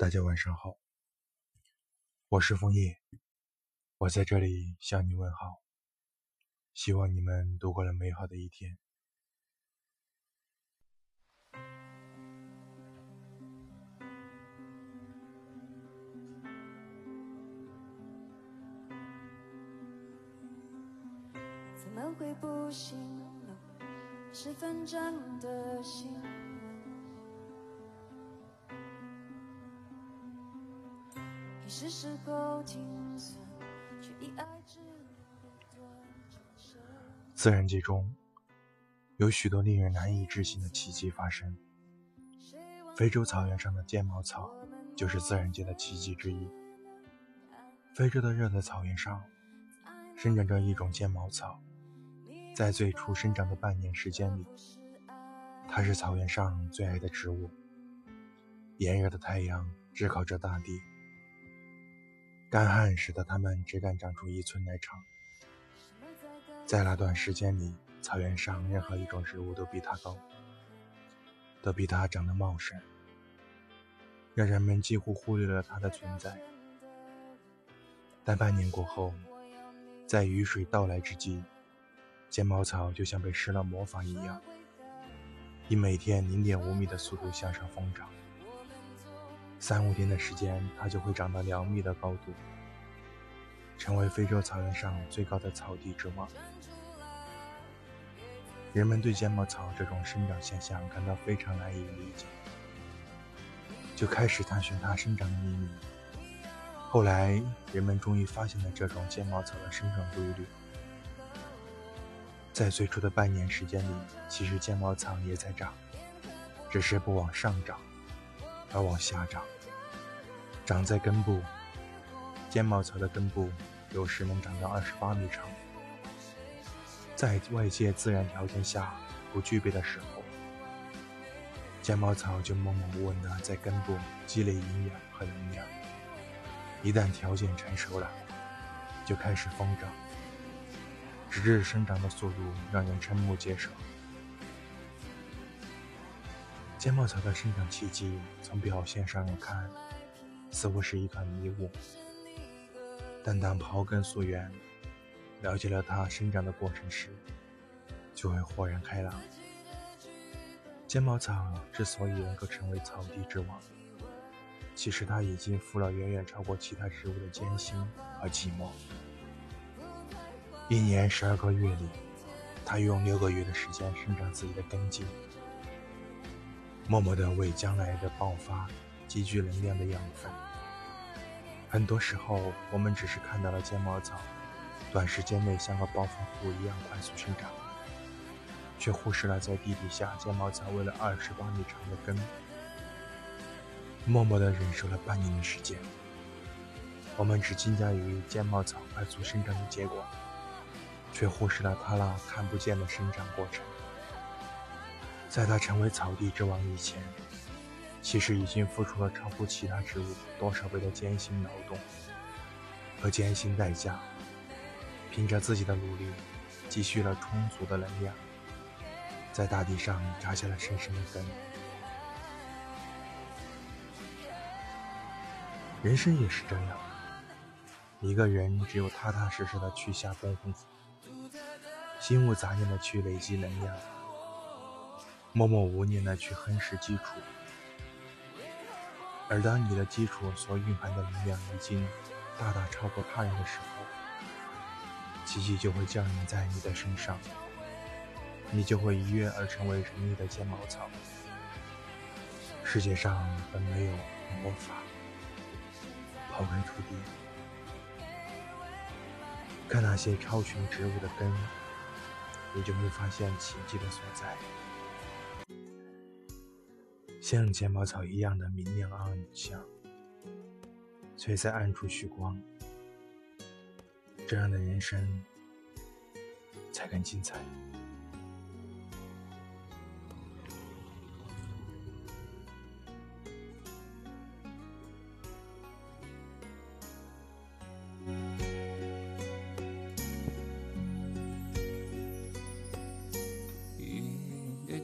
大家晚上好，我是枫叶，我在这里向你问好，希望你们度过了美好的一天。怎么会不醒了？是分站的心。是时候停损，却以爱至不断。自然界中有许多令人难以置信的奇迹发生。非洲草原上的尖毛草就是自然界的奇迹之一。非洲的热带草原上生长着一种尖毛草，在最初生长的半年时间里，它是草原上最爱的植物。炎热的太阳炙烤着大地。干旱使得它们只敢长出一寸来长。在那段时间里，草原上任何一种植物都比它高，都比它长得茂盛，让人们几乎忽略了它的存在。但半年过后，在雨水到来之际，尖毛草就像被施了魔法一样，以每天零点五米的速度向上疯长。三五天的时间，它就会长到两米的高度，成为非洲草原上最高的草地之王。人们对尖毛草这种生长现象感到非常难以理解，就开始探寻它生长的秘密。后来，人们终于发现了这种尖毛草的生长规律。在最初的半年时间里，其实尖毛草也在长，只是不往上长。而往下长，长在根部。尖毛草的根部有时能长到二十八米长。在外界自然条件下不具备的时候，尖毛草就默默无闻地在根部积累营养和能量。一旦条件成熟了，就开始疯长，直至生长的速度让人瞠目结舌。尖毛草的生长契机，从表现上来看，似乎是一团迷雾。但当刨根溯源，了解了它生长的过程时，就会豁然开朗。尖毛草之所以能够成为草地之王，其实它已经付了远远超过其他植物的艰辛和寂寞。一年十二个月里，它用六个月的时间生长自己的根茎。默默地为将来的爆发积聚能量的养分。很多时候，我们只是看到了尖毛草短时间内像个暴风虎一样快速生长，却忽视了在地底下尖毛草为了二十八米长的根，默默地忍受了半年的时间。我们只惊讶于尖毛草快速生长的结果，却忽视了它那看不见的生长过程。在它成为草地之王以前，其实已经付出了超乎其他植物多少倍的艰辛劳动和艰辛代价，凭着自己的努力，积蓄了充足的能量，在大地上扎下了深深的根。人生也是这样，一个人只有踏踏实实的去下功夫，心无杂念的去累积能量。默默无念的去夯实基础，而当你的基础所蕴含的能量已经大大超过他人的时候，奇迹就会降临在你的身上，你就会一跃而成为人类的尖毛草。世界上本没有魔法，抛开土地，看那些超群植物的根，你就会发现奇迹的所在。像睫毛草一样的明亮暗香，却在暗处蓄光。这样的人生才更精彩。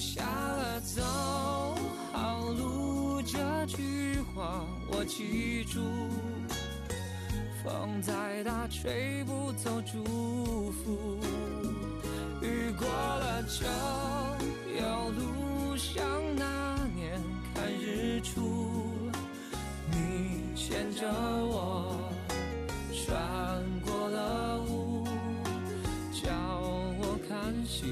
下了，走好路，这句话我记住。风再大，吹不走祝福。雨过了就有路，像那年看日出。你牵着我，穿过了雾，叫我看希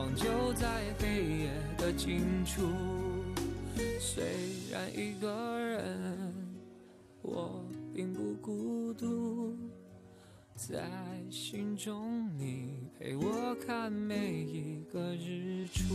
光就在黑夜的尽处。虽然一个人，我并不孤独，在心中你陪我看每一个日出。